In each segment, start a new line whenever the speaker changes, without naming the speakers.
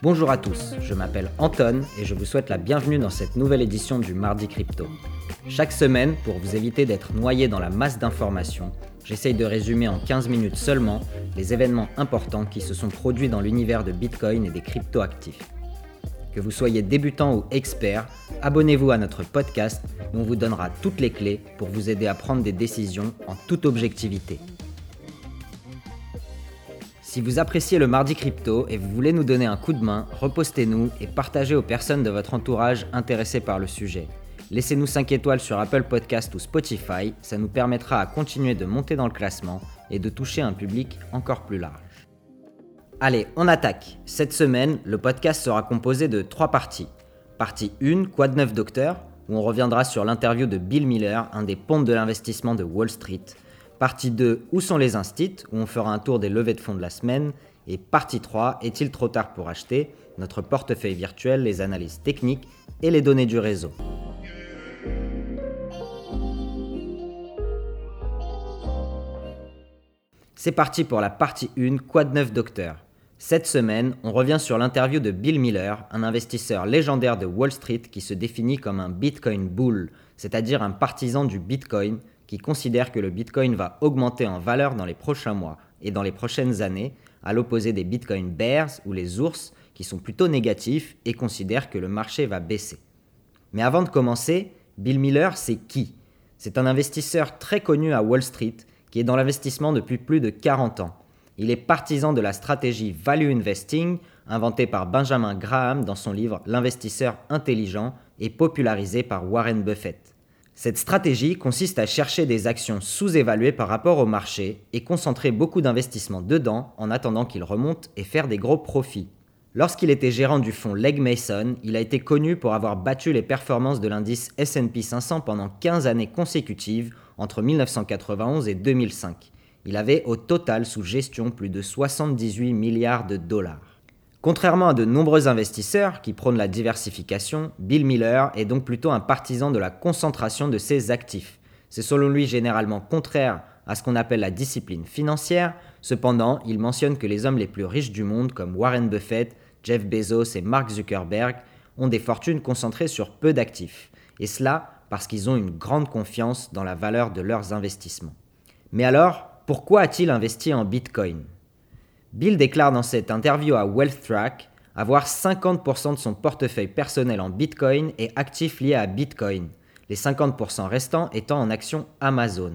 Bonjour à tous, je m'appelle Anton et je vous souhaite la bienvenue dans cette nouvelle édition du Mardi Crypto. Chaque semaine, pour vous éviter d'être noyé dans la masse d'informations, j'essaye de résumer en 15 minutes seulement les événements importants qui se sont produits dans l'univers de Bitcoin et des crypto-actifs. Que vous soyez débutant ou expert, abonnez-vous à notre podcast où on vous donnera toutes les clés pour vous aider à prendre des décisions en toute objectivité. Si vous appréciez le Mardi Crypto et vous voulez nous donner un coup de main, repostez-nous et partagez aux personnes de votre entourage intéressées par le sujet. Laissez-nous 5 étoiles sur Apple Podcast ou Spotify, ça nous permettra à continuer de monter dans le classement et de toucher un public encore plus large. Allez, on attaque. Cette semaine, le podcast sera composé de 3 parties. Partie 1, Quoi de neuf docteur, où on reviendra sur l'interview de Bill Miller, un des pontes de l'investissement de Wall Street. Partie 2, Où sont les instits où on fera un tour des levées de fonds de la semaine. Et partie 3, Est-il trop tard pour acheter? Notre portefeuille virtuel, les analyses techniques et les données du réseau. C'est parti pour la partie 1, Quoi de neuf docteur? Cette semaine, on revient sur l'interview de Bill Miller, un investisseur légendaire de Wall Street qui se définit comme un Bitcoin bull, c'est-à-dire un partisan du Bitcoin qui considère que le Bitcoin va augmenter en valeur dans les prochains mois et dans les prochaines années, à l'opposé des Bitcoin bears ou les ours qui sont plutôt négatifs et considèrent que le marché va baisser. Mais avant de commencer, Bill Miller, c'est qui? C'est un investisseur très connu à Wall Street qui est dans l'investissement depuis plus de 40 ans. Il est partisan de la stratégie Value Investing, inventée par Benjamin Graham dans son livre L'investisseur intelligent et popularisé par Warren Buffett. Cette stratégie consiste à chercher des actions sous-évaluées par rapport au marché et concentrer beaucoup d'investissements dedans en attendant qu'ils remontent et faire des gros profits. Lorsqu'il était gérant du fonds Legg Mason, il a été connu pour avoir battu les performances de l'indice SP 500 pendant 15 années consécutives entre 1991 et 2005. Il avait au total sous gestion plus de 78 milliards de dollars. Contrairement à de nombreux investisseurs qui prônent la diversification, Bill Miller est donc plutôt un partisan de la concentration de ses actifs. C'est selon lui généralement contraire à ce qu'on appelle la discipline financière, cependant il mentionne que les hommes les plus riches du monde comme Warren Buffett, Jeff Bezos et Mark Zuckerberg ont des fortunes concentrées sur peu d'actifs, et cela parce qu'ils ont une grande confiance dans la valeur de leurs investissements. Mais alors, pourquoi a-t-il investi en Bitcoin? Bill déclare dans cette interview à WealthTrack avoir 50% de son portefeuille personnel en Bitcoin et actifs liés à Bitcoin, les 50% restants étant en actions Amazon.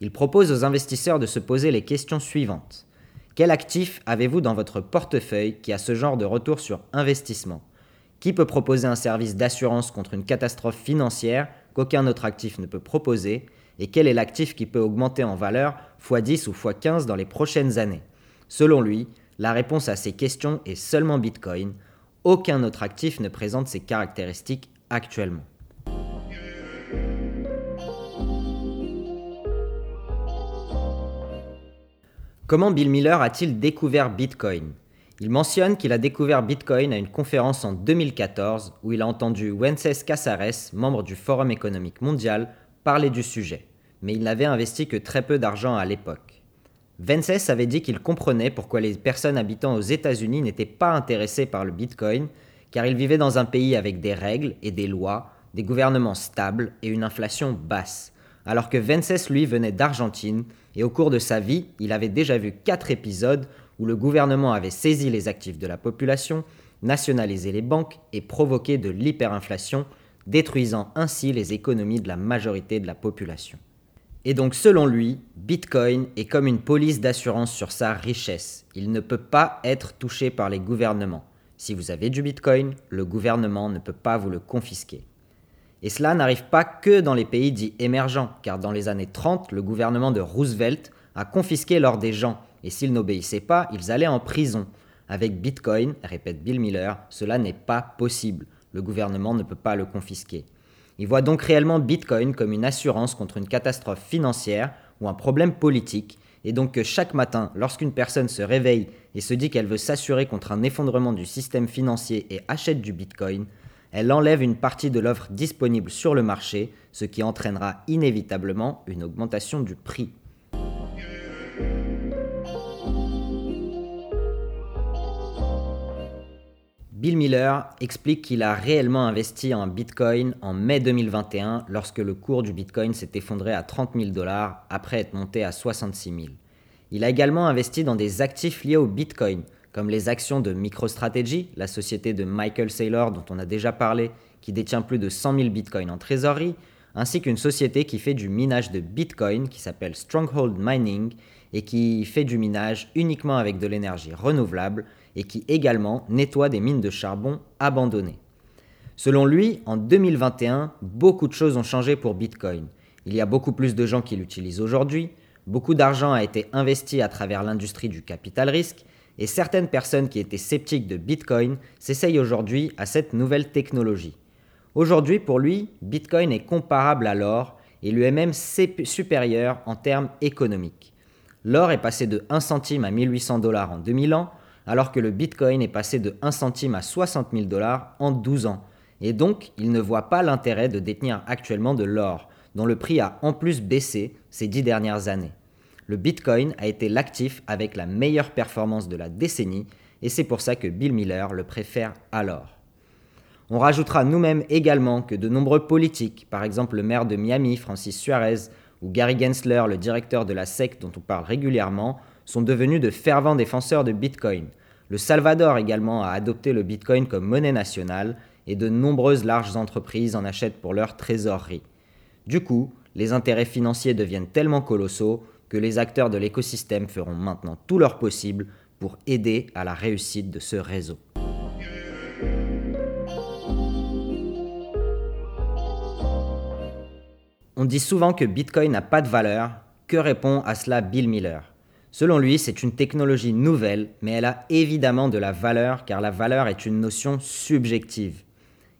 Il propose aux investisseurs de se poser les questions suivantes. Quel actif avez-vous dans votre portefeuille qui a ce genre de retour sur investissement? Qui peut proposer un service d'assurance contre une catastrophe financière qu'aucun autre actif ne peut proposer? Et quel est l'actif qui peut augmenter en valeur x10 ou x15 dans les prochaines années? Selon lui, la réponse à ces questions est seulement Bitcoin. Aucun autre actif ne présente ces caractéristiques actuellement. Comment Bill Miller a-t-il découvert Bitcoin? Il mentionne qu'il a découvert Bitcoin à une conférence en 2014 où il a entendu Wences Casares, membre du Forum économique mondial, parler du sujet. Mais il n'avait investi que très peu d'argent à l'époque. Vences avait dit qu'il comprenait pourquoi les personnes habitant aux États-Unis n'étaient pas intéressées par le Bitcoin, car ils vivaient dans un pays avec des règles et des lois, des gouvernements stables et une inflation basse. Alors que Vences, lui, venait d'Argentine, et au cours de sa vie, il avait déjà vu quatre épisodes où le gouvernement avait saisi les actifs de la population, nationalisé les banques et provoqué de l'hyperinflation, détruisant ainsi les économies de la majorité de la population. Et donc selon lui, Bitcoin est comme une police d'assurance sur sa richesse. Il ne peut pas être touché par les gouvernements. Si vous avez du Bitcoin, le gouvernement ne peut pas vous le confisquer. Et cela n'arrive pas que dans les pays dits émergents, car dans les années 30, le gouvernement de Roosevelt a confisqué l'or des gens, et s'ils n'obéissaient pas, ils allaient en prison. Avec Bitcoin, répète Bill Miller, cela n'est pas possible. Le gouvernement ne peut pas le confisquer. Il voit donc réellement Bitcoin comme une assurance contre une catastrophe financière ou un problème politique, et donc que chaque matin, lorsqu'une personne se réveille et se dit qu'elle veut s'assurer contre un effondrement du système financier et achète du Bitcoin, elle enlève une partie de l'offre disponible sur le marché, ce qui entraînera inévitablement une augmentation du prix. Bill Miller explique qu'il a réellement investi en Bitcoin en mai 2021 lorsque le cours du Bitcoin s'est effondré à 30 000 dollars après être monté à 66 000. Il a également investi dans des actifs liés au Bitcoin, comme les actions de MicroStrategy, la société de Michael Saylor dont on a déjà parlé, qui détient plus de 100 000 Bitcoins en trésorerie, ainsi qu'une société qui fait du minage de Bitcoin qui s'appelle Stronghold Mining et qui fait du minage uniquement avec de l'énergie renouvelable et qui également nettoie des mines de charbon abandonnées. Selon lui, en 2021, beaucoup de choses ont changé pour Bitcoin. Il y a beaucoup plus de gens qui l'utilisent aujourd'hui, beaucoup d'argent a été investi à travers l'industrie du capital risque, et certaines personnes qui étaient sceptiques de Bitcoin s'essayent aujourd'hui à cette nouvelle technologie. Aujourd'hui, pour lui, Bitcoin est comparable à l'or et lui est même supérieur en termes économiques. L'or est passé de 1 centime à 1800 dollars en 2000 ans, alors que le Bitcoin est passé de 1 centime à 60 000 dollars en 12 ans. Et donc, il ne voit pas l'intérêt de détenir actuellement de l'or, dont le prix a en plus baissé ces dix dernières années. Le Bitcoin a été l'actif avec la meilleure performance de la décennie, et c'est pour ça que Bill Miller le préfère à l'or. On rajoutera nous-mêmes également que de nombreux politiques, par exemple le maire de Miami, Francis Suarez, ou Gary Gensler, le directeur de la SEC dont on parle régulièrement, sont devenus de fervents défenseurs de Bitcoin. Le Salvador également a adopté le Bitcoin comme monnaie nationale et de nombreuses larges entreprises en achètent pour leur trésorerie. Du coup, les intérêts financiers deviennent tellement colossaux que les acteurs de l'écosystème feront maintenant tout leur possible pour aider à la réussite de ce réseau. On dit souvent que Bitcoin n'a pas de valeur. Que répond à cela Bill Miller? Selon lui, c'est une technologie nouvelle, mais elle a évidemment de la valeur car la valeur est une notion subjective.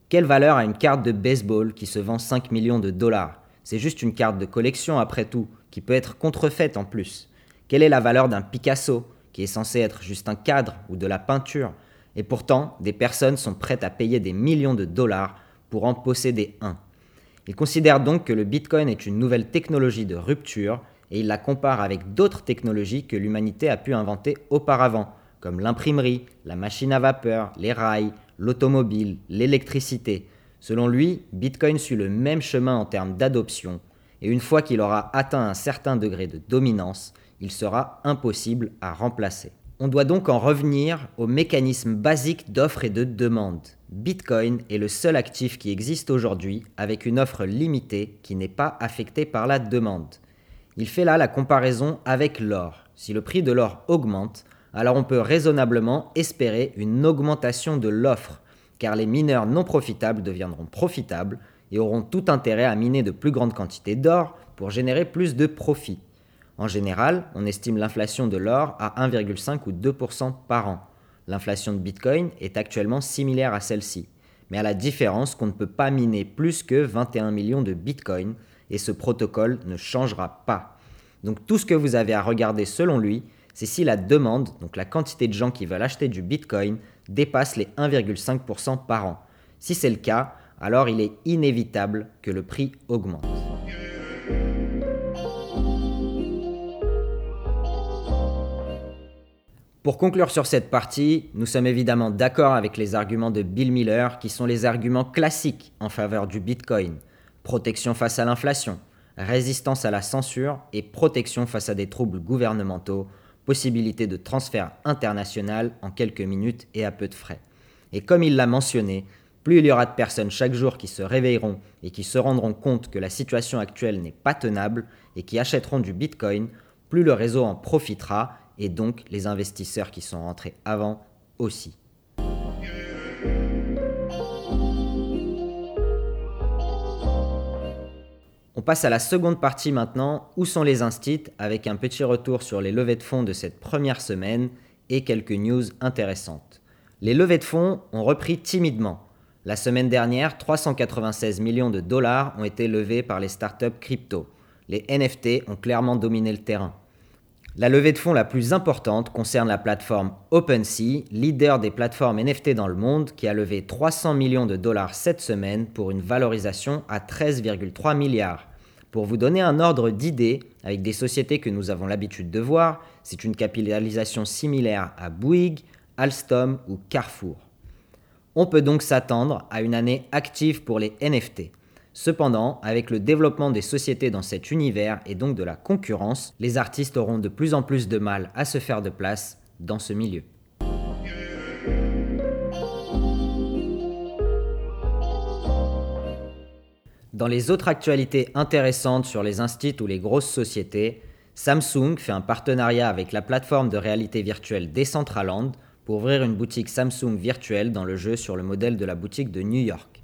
Quelle valeur a une carte de baseball qui se vend 5 millions de dollars? C'est juste une carte de collection après tout, qui peut être contrefaite en plus. Quelle est la valeur d'un Picasso, qui est censé être juste un cadre ou de la peinture? Et pourtant, des personnes sont prêtes à payer des millions de dollars pour en posséder un. Il considère donc que le Bitcoin est une nouvelle technologie de rupture et il la compare avec d'autres technologies que l'humanité a pu inventer auparavant, comme l'imprimerie, la machine à vapeur, les rails, l'automobile, l'électricité. Selon lui, Bitcoin suit le même chemin en termes d'adoption, et une fois qu'il aura atteint un certain degré de dominance, il sera impossible à remplacer. On doit donc en revenir au mécanisme basique d'offre et de demande. Bitcoin est le seul actif qui existe aujourd'hui avec une offre limitée qui n'est pas affectée par la demande. Il fait là la comparaison avec l'or. Si le prix de l'or augmente, alors on peut raisonnablement espérer une augmentation de l'offre, car les mineurs non profitables deviendront profitables et auront tout intérêt à miner de plus grandes quantités d'or pour générer plus de profits. En général, on estime l'inflation de l'or à 1,5 ou 2% par an. L'inflation de Bitcoin est actuellement similaire à celle-ci, mais à la différence qu'on ne peut pas miner plus que 21 millions de Bitcoin et ce protocole ne changera pas. Donc tout ce que vous avez à regarder selon lui, c'est si la demande, donc la quantité de gens qui veulent acheter du Bitcoin, dépasse les 1,5% par an. Si c'est le cas, alors il est inévitable que le prix augmente. Pour conclure sur cette partie, nous sommes évidemment d'accord avec les arguments de Bill Miller qui sont les arguments classiques en faveur du Bitcoin protection face à l'inflation, résistance à la censure et protection face à des troubles gouvernementaux, possibilité de transfert international en quelques minutes et à peu de frais. Et comme il l'a mentionné, plus il y aura de personnes chaque jour qui se réveilleront et qui se rendront compte que la situation actuelle n'est pas tenable et qui achèteront du Bitcoin, plus le réseau en profitera et donc les investisseurs qui sont rentrés avant aussi. On passe à la seconde partie maintenant, où sont les instits, avec un petit retour sur les levées de fonds de cette première semaine et quelques news intéressantes. Les levées de fonds ont repris timidement. La semaine dernière, 396 millions de dollars ont été levés par les startups crypto. Les NFT ont clairement dominé le terrain. La levée de fonds la plus importante concerne la plateforme OpenSea, leader des plateformes NFT dans le monde, qui a levé 300 millions de dollars cette semaine pour une valorisation à 13,3 milliards. Pour vous donner un ordre d'idée, avec des sociétés que nous avons l'habitude de voir, c'est une capitalisation similaire à Bouygues, Alstom ou Carrefour. On peut donc s'attendre à une année active pour les NFT. Cependant, avec le développement des sociétés dans cet univers et donc de la concurrence, les artistes auront de plus en plus de mal à se faire de place dans ce milieu. Dans les autres actualités intéressantes sur les instituts ou les grosses sociétés, Samsung fait un partenariat avec la plateforme de réalité virtuelle Decentraland pour ouvrir une boutique Samsung virtuelle dans le jeu sur le modèle de la boutique de New York.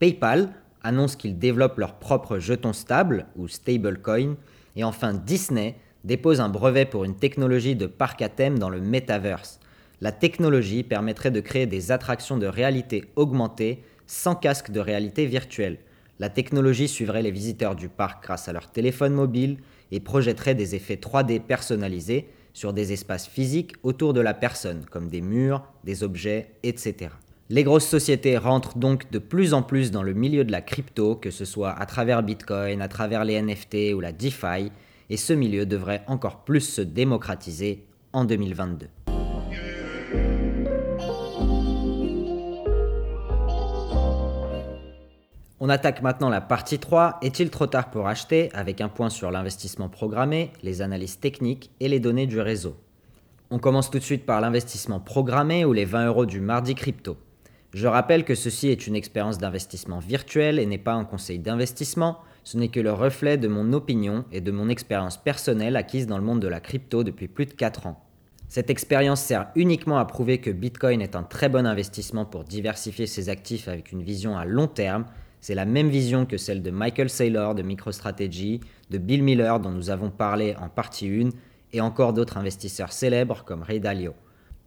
PayPal annonce qu'ils développent leur propre jeton stable ou stablecoin. Et enfin Disney dépose un brevet pour une technologie de parc à thème dans le metaverse. La technologie permettrait de créer des attractions de réalité augmentée sans casque de réalité virtuelle. La technologie suivrait les visiteurs du parc grâce à leur téléphone mobile et projetterait des effets 3D personnalisés sur des espaces physiques autour de la personne, comme des murs, des objets, etc. Les grosses sociétés rentrent donc de plus en plus dans le milieu de la crypto, que ce soit à travers Bitcoin, à travers les NFT ou la DeFi, et ce milieu devrait encore plus se démocratiser en 2022. On attaque maintenant la partie 3. Est-il trop tard pour acheter? Avec un point sur l'investissement programmé, les analyses techniques et les données du réseau On commence tout de suite par l'investissement programmé ou les 20 euros du mardi crypto. Je rappelle que ceci est une expérience d'investissement virtuelle et n'est pas un conseil d'investissement, ce n'est que le reflet de mon opinion et de mon expérience personnelle acquise dans le monde de la crypto depuis plus de 4 ans. Cette expérience sert uniquement à prouver que Bitcoin est un très bon investissement pour diversifier ses actifs avec une vision à long terme c'est la même vision que celle de Michael Saylor de MicroStrategy, de Bill Miller dont nous avons parlé en partie 1 et encore d'autres investisseurs célèbres comme Ray Dalio.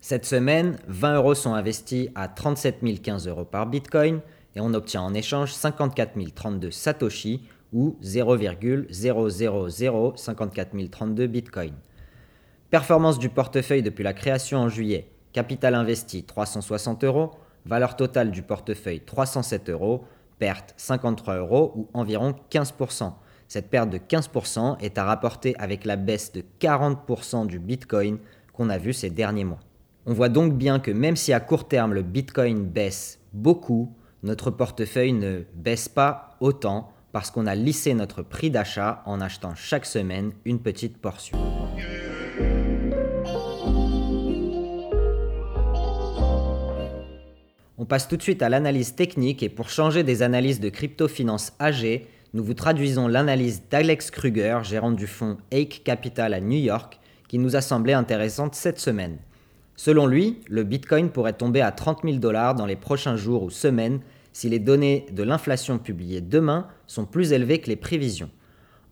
Cette semaine, 20 euros sont investis à 37 015 euros par Bitcoin et on obtient en échange 54 032 Satoshi ou 0,00054 032 Bitcoin. Performance du portefeuille depuis la création en juillet. Capital investi 360 euros. Valeur totale du portefeuille 307 euros perte 53 euros ou environ 15%. Cette perte de 15% est à rapporter avec la baisse de 40% du Bitcoin qu'on a vu ces derniers mois. On voit donc bien que même si à court terme le Bitcoin baisse beaucoup, notre portefeuille ne baisse pas autant parce qu'on a lissé notre prix d'achat en achetant chaque semaine une petite portion. On passe tout de suite à l'analyse technique et pour changer des analyses de crypto-finance AG, nous vous traduisons l'analyse d'Alex Kruger, gérant du fonds Ake Capital à New York, qui nous a semblé intéressante cette semaine. Selon lui, le Bitcoin pourrait tomber à 30 000 dollars dans les prochains jours ou semaines si les données de l'inflation publiées demain sont plus élevées que les prévisions.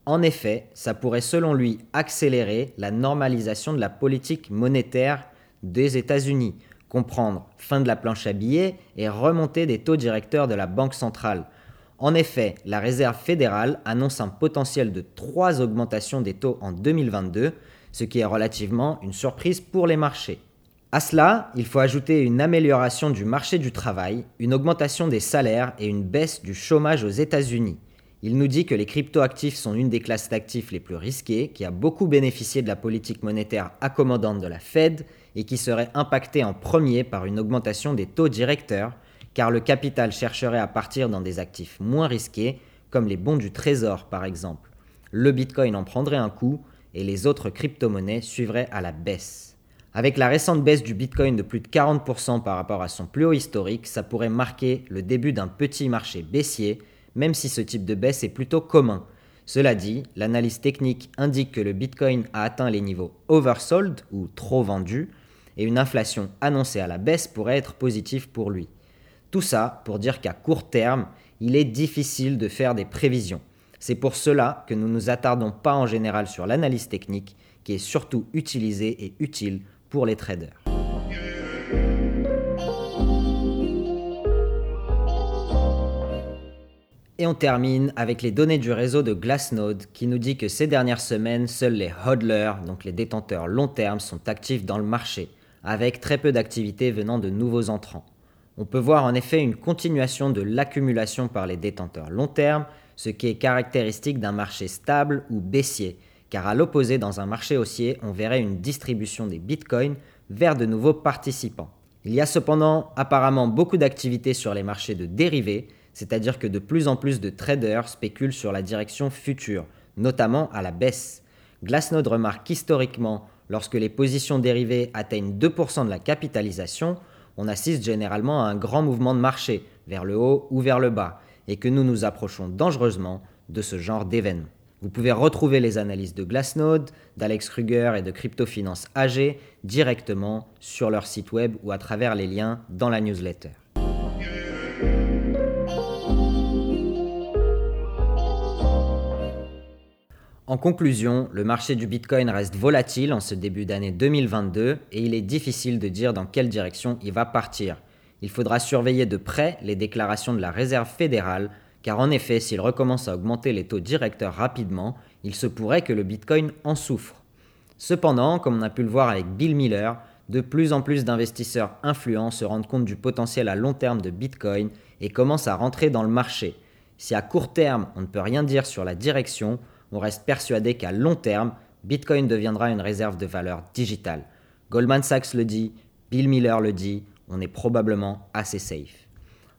En effet, ça pourrait selon lui accélérer la normalisation de la politique monétaire des États-Unis, comprendre fin de la planche à billets et remontée des taux directeurs de la Banque centrale. En effet, la Réserve fédérale annonce un potentiel de 3 augmentations des taux en 2022, ce qui est relativement une surprise pour les marchés. À cela, il faut ajouter une amélioration du marché du travail, une augmentation des salaires et une baisse du chômage aux États-Unis. Il nous dit que les cryptoactifs sont une des classes d'actifs les plus risquées, qui a beaucoup bénéficié de la politique monétaire accommodante de la Fed et qui serait impactée en premier par une augmentation des taux directeurs, car le capital chercherait à partir dans des actifs moins risqués, comme les bons du trésor par exemple. Le Bitcoin en prendrait un coup et les autres crypto-monnaies suivraient à la baisse. Avec la récente baisse du Bitcoin de plus de 40% par rapport à son plus haut historique, ça pourrait marquer le début d'un petit marché baissier même si ce type de baisse est plutôt commun. Cela dit, l'analyse technique indique que le Bitcoin a atteint les niveaux oversold ou trop vendu, et une inflation annoncée à la baisse pourrait être positive pour lui. Tout ça pour dire qu'à court terme, il est difficile de faire des prévisions. C'est pour cela que nous ne nous attardons pas en général sur l'analyse technique, qui est surtout utilisée et utile pour les traders. Et on termine avec les données du réseau de Glassnode qui nous dit que ces dernières semaines, seuls les hodlers, donc les détenteurs long terme, sont actifs dans le marché, avec très peu d'activité venant de nouveaux entrants. On peut voir en effet une continuation de l'accumulation par les détenteurs long terme, ce qui est caractéristique d'un marché stable ou baissier, car à l'opposé, dans un marché haussier, on verrait une distribution des bitcoins vers de nouveaux participants. Il y a cependant apparemment beaucoup d'activités sur les marchés de dérivés, c'est-à-dire que de plus en plus de traders spéculent sur la direction future, notamment à la baisse. Glassnode remarque historiquement, lorsque les positions dérivées atteignent 2% de la capitalisation, on assiste généralement à un grand mouvement de marché, vers le haut ou vers le bas, et que nous nous approchons dangereusement de ce genre d'événement. Vous pouvez retrouver les analyses de Glassnode, d'Alex Kruger et de Cryptofinance AG directement sur leur site web ou à travers les liens dans la newsletter. En conclusion, le marché du Bitcoin reste volatile en ce début d'année 2022 et il est difficile de dire dans quelle direction il va partir. Il faudra surveiller de près les déclarations de la Réserve fédérale, car en effet, s'il recommence à augmenter les taux directeurs rapidement, il se pourrait que le Bitcoin en souffre. Cependant, comme on a pu le voir avec Bill Miller, de plus en plus d'investisseurs influents se rendent compte du potentiel à long terme de Bitcoin et commencent à rentrer dans le marché. Si à court terme on ne peut rien dire sur la direction, on reste persuadé qu'à long terme, Bitcoin deviendra une réserve de valeur digitale. Goldman Sachs le dit, Bill Miller le dit, on est probablement assez safe.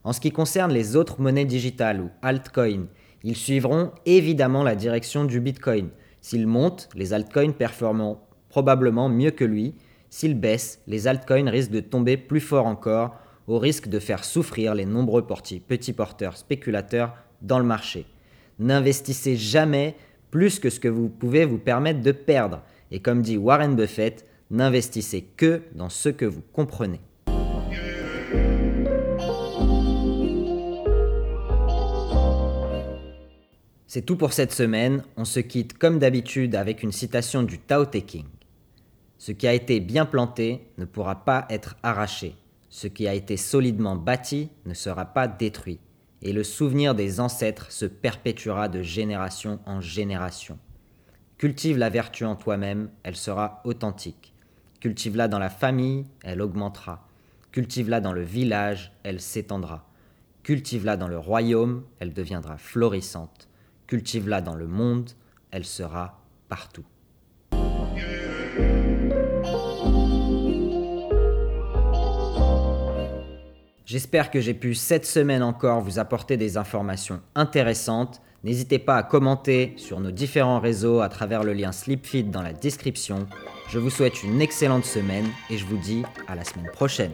En ce qui concerne les autres monnaies digitales ou altcoins, ils suivront évidemment la direction du Bitcoin. S'ils montent, les altcoins performeront probablement mieux que lui. S'ils baissent, les altcoins risquent de tomber plus fort encore, au risque de faire souffrir les nombreux petits porteurs spéculateurs dans le marché. N'investissez jamais plus que ce que vous pouvez vous permettre de perdre. Et comme dit Warren Buffett, n'investissez que dans ce que vous comprenez. C'est tout pour cette semaine. On se quitte comme d'habitude avec une citation du Tao Te King. Ce qui a été bien planté ne pourra pas être arraché. Ce qui a été solidement bâti ne sera pas détruit et le souvenir des ancêtres se perpétuera de génération en génération. Cultive la vertu en toi-même, elle sera authentique. Cultive-la dans la famille, elle augmentera. Cultive-la dans le village, elle s'étendra. Cultive-la dans le royaume, elle deviendra florissante. Cultive-la dans le monde, elle sera partout. J'espère que j'ai pu cette semaine encore vous apporter des informations intéressantes. N'hésitez pas à commenter sur nos différents réseaux à travers le lien Sleepfeed dans la description. Je vous souhaite une excellente semaine et je vous dis à la semaine prochaine.